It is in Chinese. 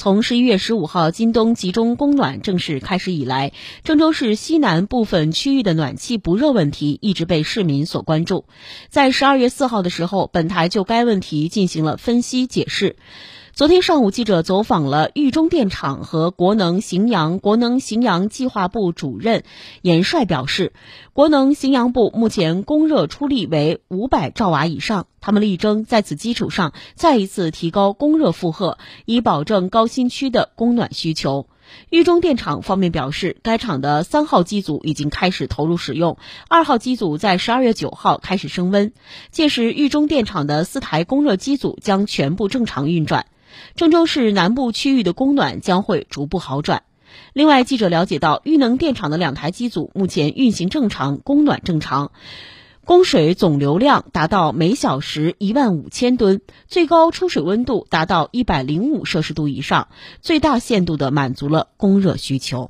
从十一月十五号京东集中供暖正式开始以来，郑州市西南部分区域的暖气不热问题一直被市民所关注。在十二月四号的时候，本台就该问题进行了分析解释。昨天上午，记者走访了豫中电厂和国能荥阳。国能荥阳计划部主任严帅表示，国能荥阳部目前供热出力为五百兆瓦以上，他们力争在此基础上再一次提高供热负荷，以保证高新区的供暖需求。豫中电厂方面表示，该厂的三号机组已经开始投入使用，二号机组在十二月九号开始升温，届时豫中电厂的四台供热机组将全部正常运转。郑州市南部区域的供暖将会逐步好转。另外，记者了解到，豫能电厂的两台机组目前运行正常，供暖正常，供水总流量达到每小时一万五千吨，最高出水温度达到一百零五摄氏度以上，最大限度地满足了供热需求。